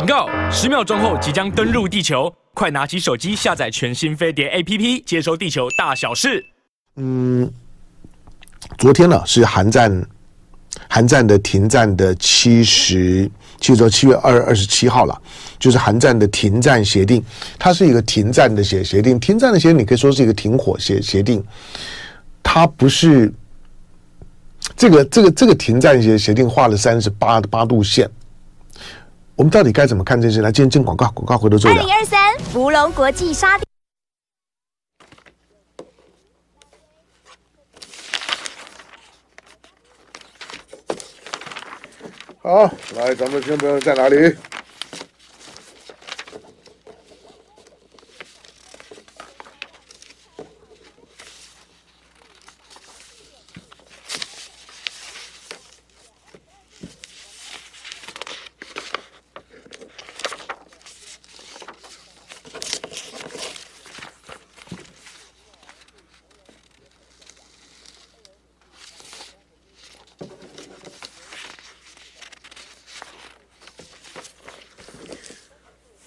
警告！十秒钟后即将登陆地球，快拿起手机下载全新飞碟 APP，接收地球大小事。嗯，昨天呢是韩战，韩战的停战的七十，其实说七月二二十七号了，就是韩战的停战协定，它是一个停战的协协定，停战的协你可以说是一个停火协协定，它不是。这个这个这个停战协协定画了三十八八度线，我们到底该怎么看这些？来，今天进广告，广告回头做。二零二三芙蓉国际沙地。好，来，咱们听众朋友在哪里？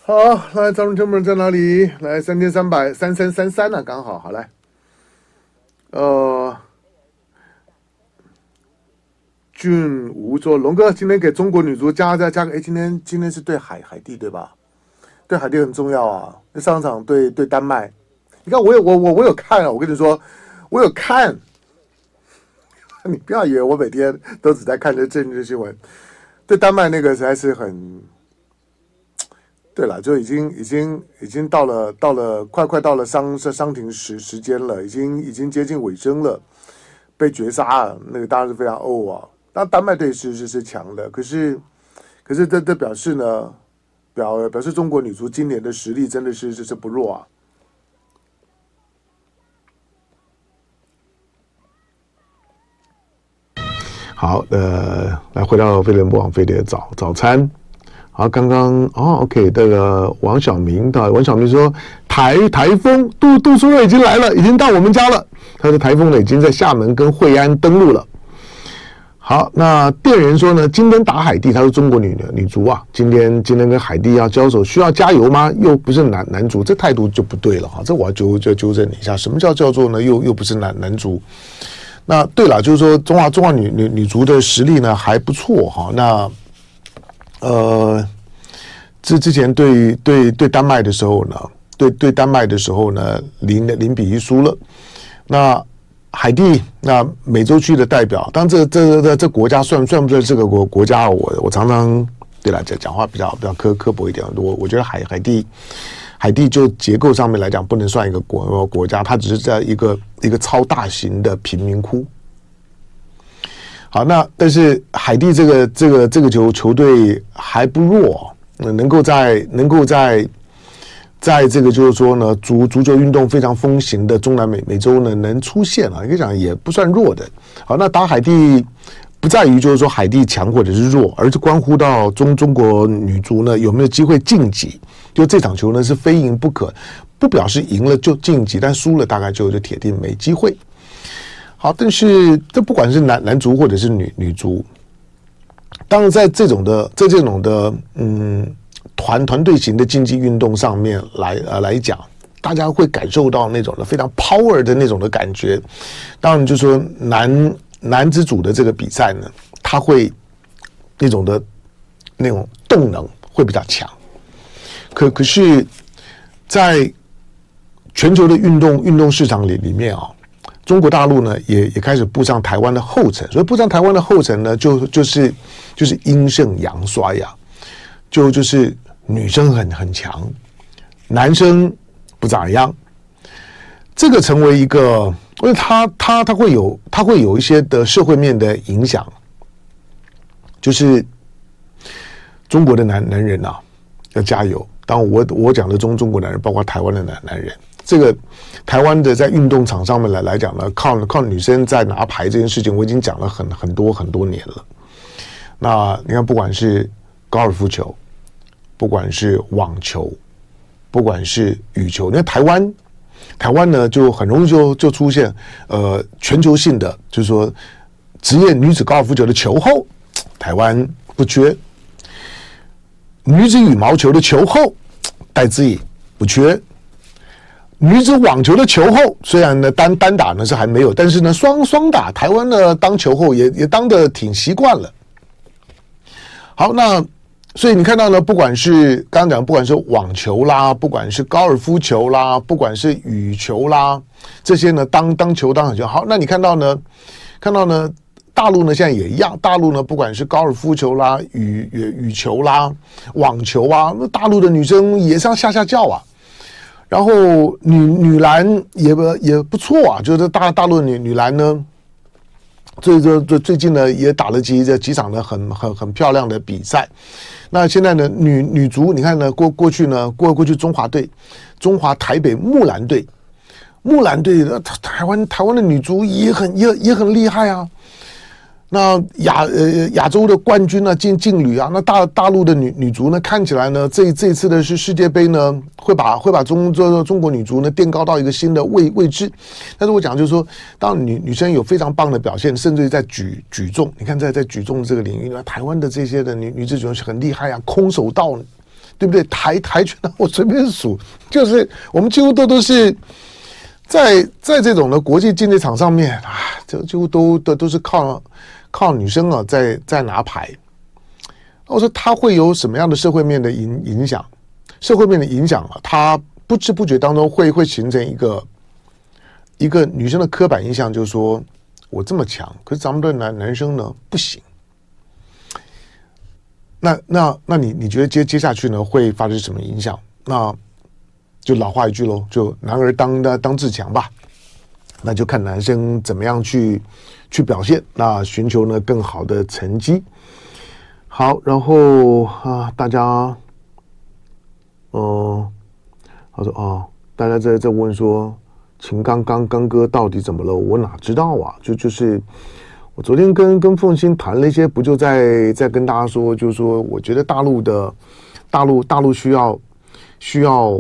好，来，咱们成本在哪里？来，三千三百三三三三呢，刚好，好来。呃，俊吴说，龙哥今天给中国女足加加加个，哎，今天今天是对海海地对吧？对海地很重要啊，那上场对对丹麦，你看我有我我我有看啊，我跟你说，我有看，你不要以为我每天都只在看这政治新闻，对丹麦那个实在是很。对了，就已经已经已经到了到了快快到了伤伤伤停时时间了，已经已经接近尾声了，被绝杀了，那个当然是非常呕啊。那丹麦队是是是强的，可是可是这这表示呢，表表示中国女足今年的实力真的是是是不弱啊。好，呃，来回到飞碟网飞碟早早餐。好，刚刚哦，OK，这个王小明的王小明说，台台风杜杜苏芮已经来了，已经到我们家了。他说台风呢已经在厦门跟惠安登陆了。好，那店员说呢，今天打海地，他说中国女女足啊，今天今天跟海地要交手，需要加油吗？又不是男男足，这态度就不对了哈。这我要纠就纠正你一下，什么叫叫做呢？又又不是男男足。那对了，就是说中华中华女女女足的实力呢还不错哈。那呃，之之前对对对丹麦的时候呢，对对丹麦的时候呢，零零比一输了。那海地，那美洲区的代表，当这这这这国家算算不算这个国国家？我我常常对来讲讲话比较比较刻刻薄一点。我我觉得海海地海地就结构上面来讲，不能算一个国国家，它只是在一个一个超大型的贫民窟。好，那但是海地这个这个这个球球队还不弱，能够在能够在在这个就是说呢，足足球运动非常风行的中南美美洲呢，能出现啊，可以讲也不算弱的。好，那打海地不在于就是说海地强或者是弱，而是关乎到中中国女足呢有没有机会晋级。就这场球呢是非赢不可，不表示赢了就晋级，但输了大概就就铁定没机会。好，但是这不管是男男足或者是女女足，当然在这种的在这种的嗯团团队型的竞技运动上面来呃来讲，大家会感受到那种的非常 power 的那种的感觉。当然，就说男男子组的这个比赛呢，他会那种的那种动能会比较强。可可是，在全球的运动运动市场里里面啊。中国大陆呢，也也开始步上台湾的后尘，所以步上台湾的后尘呢，就就是就是阴盛阳衰呀，就就是女生很很强，男生不咋样，这个成为一个，因为他他他会有他会有一些的社会面的影响，就是中国的男男人啊，要加油。当我我讲的中中国男人，包括台湾的男男人。这个台湾的在运动场上面来来讲呢，靠靠女生在拿牌这件事情，我已经讲了很很多很多年了。那你看，不管是高尔夫球，不管是网球，不管是羽球，你看台湾，台湾呢就很容易就就出现呃全球性的，就是说职业女子高尔夫球的球后，台湾不缺。女子羽毛球的球后戴资颖不缺。女子网球的球后，虽然呢单单打呢是还没有，但是呢双双打，台湾呢当球后也也当的挺习惯了。好，那所以你看到呢，不管是刚刚讲，不管是网球啦，不管是高尔夫球啦，不管是羽球啦，这些呢当当球当很球。好，那你看到呢，看到呢，大陆呢现在也一样，大陆呢不管是高尔夫球啦、羽羽羽球啦、网球啊，那大陆的女生也是要吓吓叫啊。然后女女篮也不也不错啊，就是大大陆女女篮呢，最最最最近呢也打了几几场呢很很很漂亮的比赛。那现在呢女女足你看呢过过去呢过过去中华队，中华台北木兰队，木兰队的台台湾台湾的女足也很也也很厉害啊。那亚呃亚洲的冠军呢，劲劲旅啊，那大大陆的女女足呢，看起来呢，这这次的是世界杯呢，会把会把中中中国女足呢垫高到一个新的位位置。但是我讲就是说，当女女生有非常棒的表现，甚至于在举举重，你看在在举重这个领域呢，台湾的这些的女女子选手很厉害啊，空手道，对不对？跆跆拳道，我随便数，就是我们几乎都都是在在这种的国际竞技场上面啊，这几乎都都都是靠。靠女生啊，在在拿牌，我说他会有什么样的社会面的影影响？社会面的影响啊，他不知不觉当中会会形成一个一个女生的刻板印象，就是说我这么强，可是咱们的男男生呢不行。那那那你你觉得接接下去呢会发生什么影响？那就老话一句喽，就男儿当的当自强吧。那就看男生怎么样去。去表现，那寻求呢更好的成绩。好，然后啊，大家，哦、他说哦，大家在在问说，秦刚刚刚哥到底怎么了？我哪知道啊？就就是我昨天跟跟凤欣谈了一些，不就在在跟大家说，就是说，我觉得大陆的大陆大陆需要需要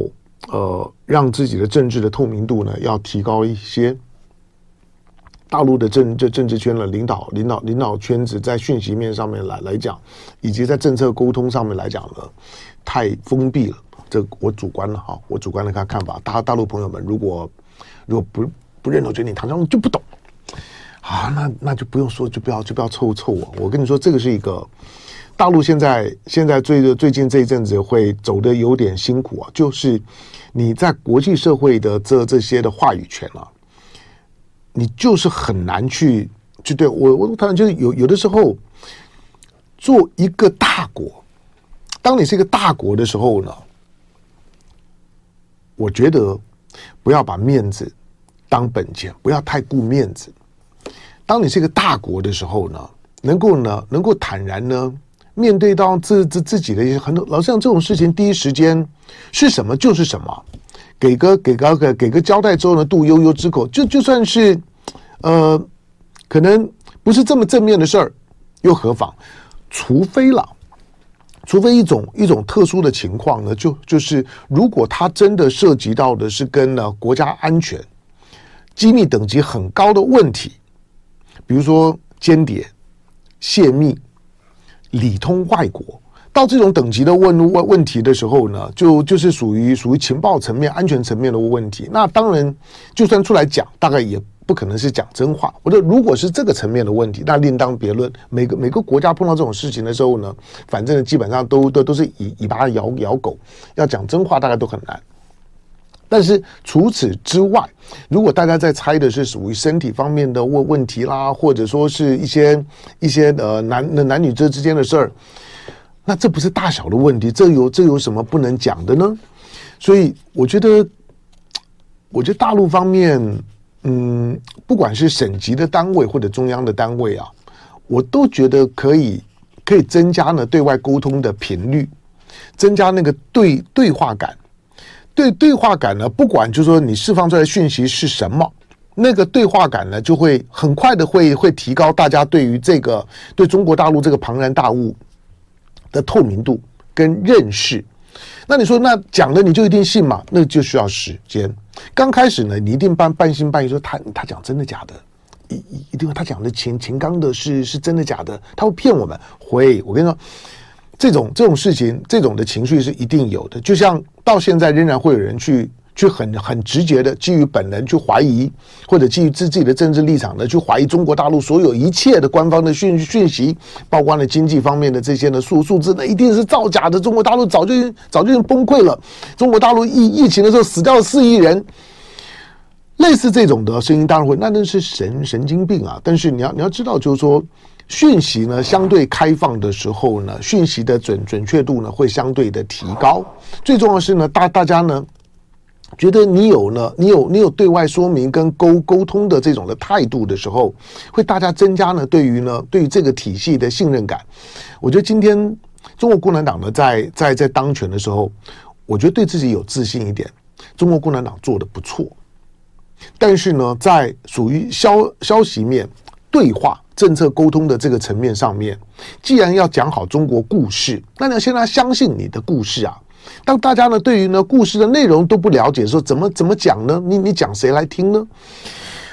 呃，让自己的政治的透明度呢要提高一些。大陆的政这政治圈的领导领导领导圈子，在讯息面上面来来讲，以及在政策沟通上面来讲呢，太封闭了。这我主观了哈，我主观的看看法。大大陆朋友们，如果如果不不认同，觉得你唐湘龙就不懂，啊，那那就不用说，就不要就不要凑凑我。我跟你说，这个是一个大陆现在现在最最近这一阵子会走的有点辛苦啊，就是你在国际社会的这这些的话语权啊。你就是很难去去对我，我当然就是有有的时候，做一个大国，当你是一个大国的时候呢，我觉得不要把面子当本钱，不要太顾面子。当你是一个大国的时候呢，能够呢，能够坦然呢，面对到自自自己的一些很多，老实讲这种事情，第一时间是什么就是什么。给个给个给给个交代之后呢，度悠悠之口，就就算是，呃，可能不是这么正面的事儿，又何妨？除非了，除非一种一种特殊的情况呢，就就是如果他真的涉及到的是跟呢国家安全、机密等级很高的问题，比如说间谍、泄密、里通外国。到这种等级的问问问题的时候呢，就就是属于属于情报层面、安全层面的问题。那当然，就算出来讲，大概也不可能是讲真话。我觉得，如果是这个层面的问题，那另当别论。每个每个国家碰到这种事情的时候呢，反正基本上都都都是以尾巴咬咬狗，要讲真话大概都很难。但是除此之外，如果大家在猜的是属于身体方面的问问题啦，或者说是一些一些呃男男女之之间的事儿。那这不是大小的问题，这有这有什么不能讲的呢？所以我觉得，我觉得大陆方面，嗯，不管是省级的单位或者中央的单位啊，我都觉得可以可以增加呢对外沟通的频率，增加那个对对话感。对对话感呢，不管就是说你释放出来的讯息是什么，那个对话感呢，就会很快的会会提高大家对于这个对中国大陆这个庞然大物的透明度跟认识，那你说那讲的你就一定信嘛？那就需要时间。刚开始呢，你一定半半信半疑，说他他讲真的假的？一一定他讲的秦秦刚的是是真的假的？他会骗我们？会，我跟你说，这种这种事情，这种的情绪是一定有的。就像到现在仍然会有人去去很很直接的基于本能去怀疑，或者基于自自己的政治立场呢去怀疑中国大陆所有一切的官方的讯讯息，曝光了经济方面的这些呢数数字，那一定是造假的。中国大陆早就早就崩溃了。中国大陆疫疫情的时候死掉了四亿人。类似这种的声音当然会，那那是神神经病啊！但是你要你要知道，就是说，讯息呢相对开放的时候呢，讯息的准准确度呢会相对的提高。最重要的是呢，大大家呢觉得你有呢，你有你有对外说明跟沟沟通的这种的态度的时候，会大家增加呢对于呢对于这个体系的信任感。我觉得今天中国共产党呢在在在当权的时候，我觉得对自己有自信一点，中国共产党做得不错。但是呢，在属于消消息面、对话、政策沟通的这个层面上面，既然要讲好中国故事，那你要先让他相信你的故事啊。当大家呢对于呢故事的内容都不了解，说怎么怎么讲呢？你你讲谁来听呢？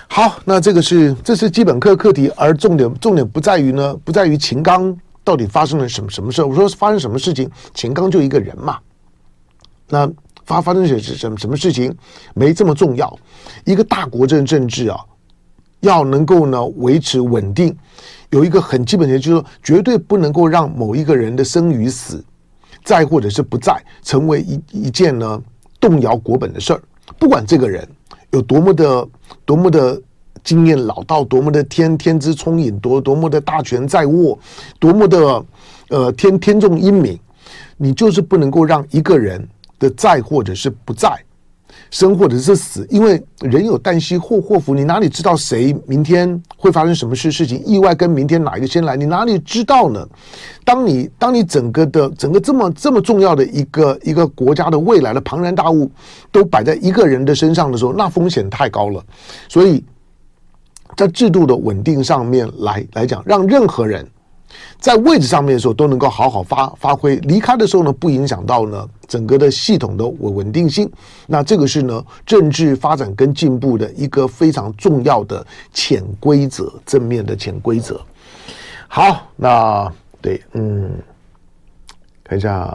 好，那这个是这是基本课课题，而重点重点不在于呢，不在于秦刚到底发生了什么什么事。我说发生什么事情，秦刚就一个人嘛，那。发发生什什么什么事情没这么重要，一个大国政政治啊，要能够呢维持稳定，有一个很基本的就是说，绝对不能够让某一个人的生与死，在或者是不在，成为一一件呢动摇国本的事儿。不管这个人有多么的多么的经验老道，多么的天天资聪颖，多多么的大权在握，多么的呃天天纵英明，你就是不能够让一个人。的在或者是不在，生或者是死，因为人有旦夕祸祸福，你哪里知道谁明天会发生什么事事情？意外跟明天哪一个先来？你哪里知道呢？当你当你整个的整个这么这么重要的一个一个国家的未来的庞然大物都摆在一个人的身上的时候，那风险太高了。所以在制度的稳定上面来来讲，让任何人。在位置上面的时候都能够好好发发挥，离开的时候呢，不影响到呢整个的系统的稳稳定性。那这个是呢政治发展跟进步的一个非常重要的潜规则，正面的潜规则。好，那对，嗯，看一下，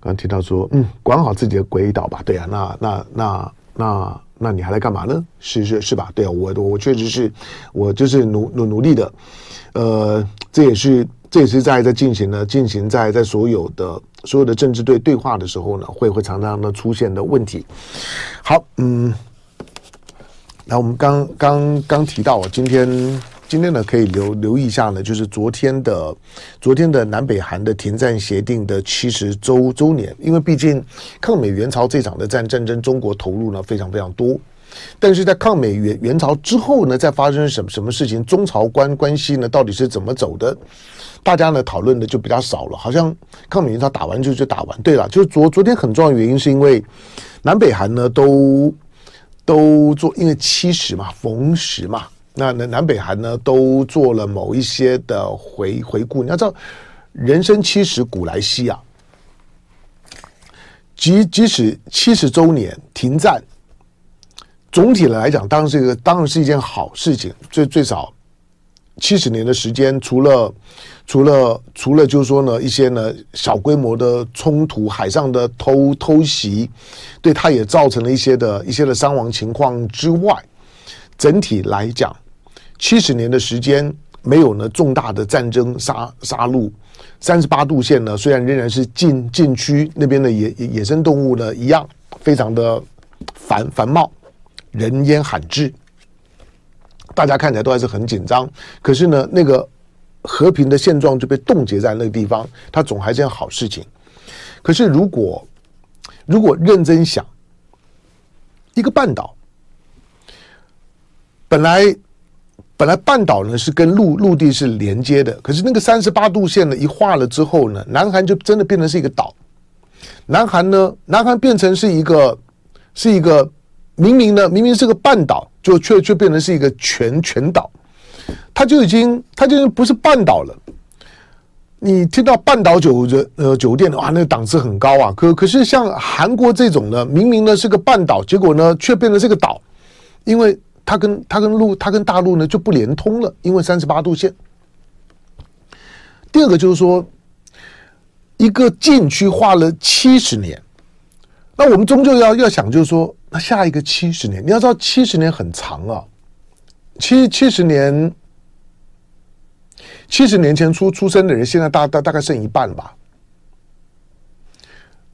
刚刚提到说，嗯，管好自己的轨道吧。对啊，那那那那那你还来干嘛呢？是是是吧？对啊，我我确实是我就是努努努力的。呃，这也是这也是在在进行呢，进行在在所有的所有的政治对对话的时候呢，会会常常的出现的问题。好，嗯，那我们刚刚刚提到，今天今天呢可以留留意一下呢，就是昨天的昨天的南北韩的停战协定的七十周周年，因为毕竟抗美援朝这场的战战争，中国投入呢非常非常多。但是在抗美援援朝之后呢，再发生什么什么事情，中朝关关系呢，到底是怎么走的？大家呢讨论的就比较少了，好像抗美援朝打完就就打完。对了，就是昨昨天很重要的原因是因为南北韩呢都都做，因为七十嘛，逢十嘛，那那南北韩呢都做了某一些的回回顾。你要知道，人生七十古来稀啊，即即使七十周年停战。总体的来讲，当然是一个，当然是一件好事情。最最少七十年的时间，除了除了除了就是说呢，一些呢小规模的冲突、海上的偷偷袭，对它也造成了一些的一些的伤亡情况之外，整体来讲，七十年的时间没有呢重大的战争杀杀戮。三十八度线呢，虽然仍然是禁禁区，那边的野野生动物呢一样非常的繁繁茂。人烟罕至，大家看起来都还是很紧张。可是呢，那个和平的现状就被冻结在那个地方，它总还是件好事情。可是如果如果认真想，一个半岛本来本来半岛呢是跟陆陆地是连接的，可是那个三十八度线呢一画了之后呢，南韩就真的变成是一个岛。南韩呢，南韩变成是一个是一个。明明呢，明明是个半岛，就却却变成是一个全全岛，它就已经它就不是半岛了。你听到半岛酒的呃酒店哇，那个档次很高啊。可可是像韩国这种呢，明明呢是个半岛，结果呢却变成是个岛，因为它跟它跟陆它跟大陆呢就不连通了，因为三十八度线。第二个就是说，一个禁区画了七十年，那我们终究要要想，就是说，那下一个七十年，你要知道七十年很长啊，七七十年，七十年前出出生的人，现在大大大概剩一半吧。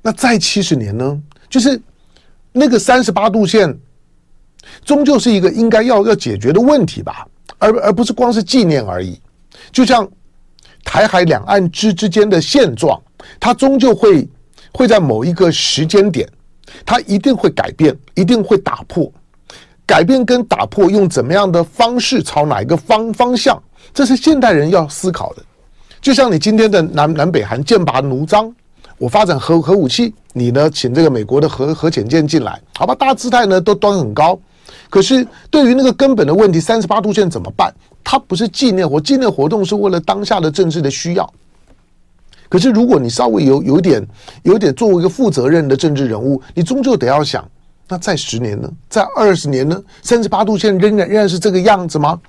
那再七十年呢？就是那个三十八度线，终究是一个应该要要解决的问题吧，而而不是光是纪念而已。就像台海两岸之之间的现状，它终究会会在某一个时间点，它一定会改变，一定会打破。改变跟打破用怎么样的方式，朝哪一个方方向，这是现代人要思考的。就像你今天的南南北韩剑拔弩张。我发展核核武器，你呢，请这个美国的核核潜舰进来，好吧？大家姿态呢都端很高，可是对于那个根本的问题，三十八度线怎么办？它不是纪念活，纪念活动是为了当下的政治的需要。可是如果你稍微有有点有点作为一个负责任的政治人物，你终究得要想，那再十年呢？再二十年呢？三十八度线仍然仍然是这个样子吗？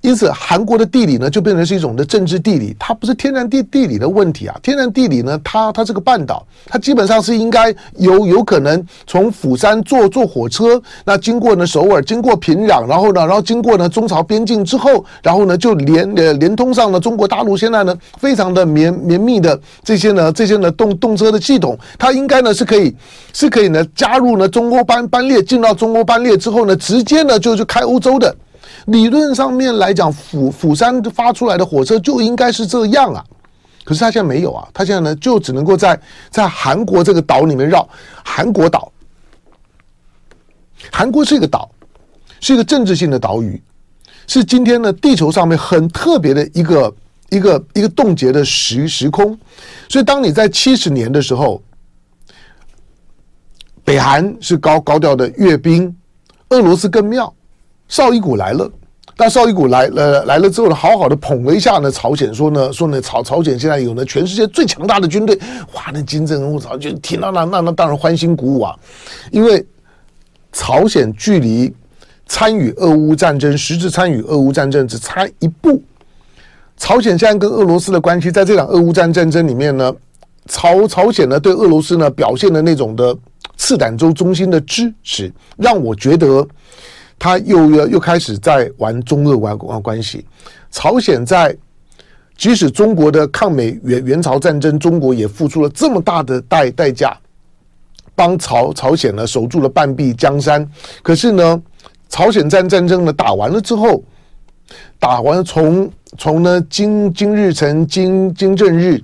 因此，韩国的地理呢，就变成是一种的政治地理，它不是天然地地理的问题啊。天然地理呢，它它是个半岛，它基本上是应该有有可能从釜山坐坐火车，那经过呢首尔，经过平壤，然后呢，然后经过呢中朝边境之后，然后呢就连呃连通上了中国大陆。现在呢，非常的绵绵密的这些呢这些呢动动车的系统，它应该呢是可以是可以呢加入呢中欧班班列，进到中欧班列之后呢，直接呢就就开欧洲的。理论上面来讲，釜釜山发出来的火车就应该是这样啊，可是他现在没有啊，他现在呢就只能够在在韩国这个岛里面绕。韩国岛，韩国是一个岛，是一个政治性的岛屿，是今天呢地球上面很特别的一个一个一个冻结的时时空。所以当你在七十年的时候，北韩是高高调的阅兵，俄罗斯更妙。绍伊古来了，但绍伊古来了来了之后呢，好好的捧了一下呢，朝鲜说呢说呢朝朝鲜现在有呢全世界最强大的军队，哇，那金正恩我操就听到那那那当然欢欣鼓舞啊，因为朝鲜距离参与俄乌战争，实质参与俄乌战争只差一步。朝鲜现在跟俄罗斯的关系，在这场俄乌战战争里面呢，朝朝鲜呢对俄罗斯呢表现的那种的赤胆洲中心的支持，让我觉得。他又要又开始在玩中俄关关关系。朝鲜在即使中国的抗美援援朝战争，中国也付出了这么大的代代价，帮朝朝鲜呢守住了半壁江山。可是呢，朝鲜战战争呢打完了之后，打完从从呢金金日成金金正日。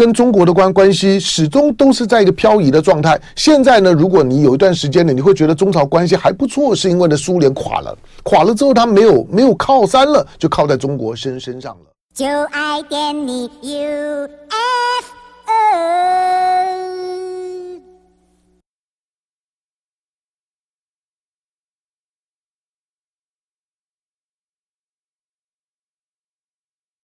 跟中国的关关系始终都是在一个漂移的状态。现在呢，如果你有一段时间呢，你会觉得中朝关系还不错，是因为呢苏联垮了，垮了之后他没有没有靠山了，就靠在中国身身上了。就爱点你 UFO。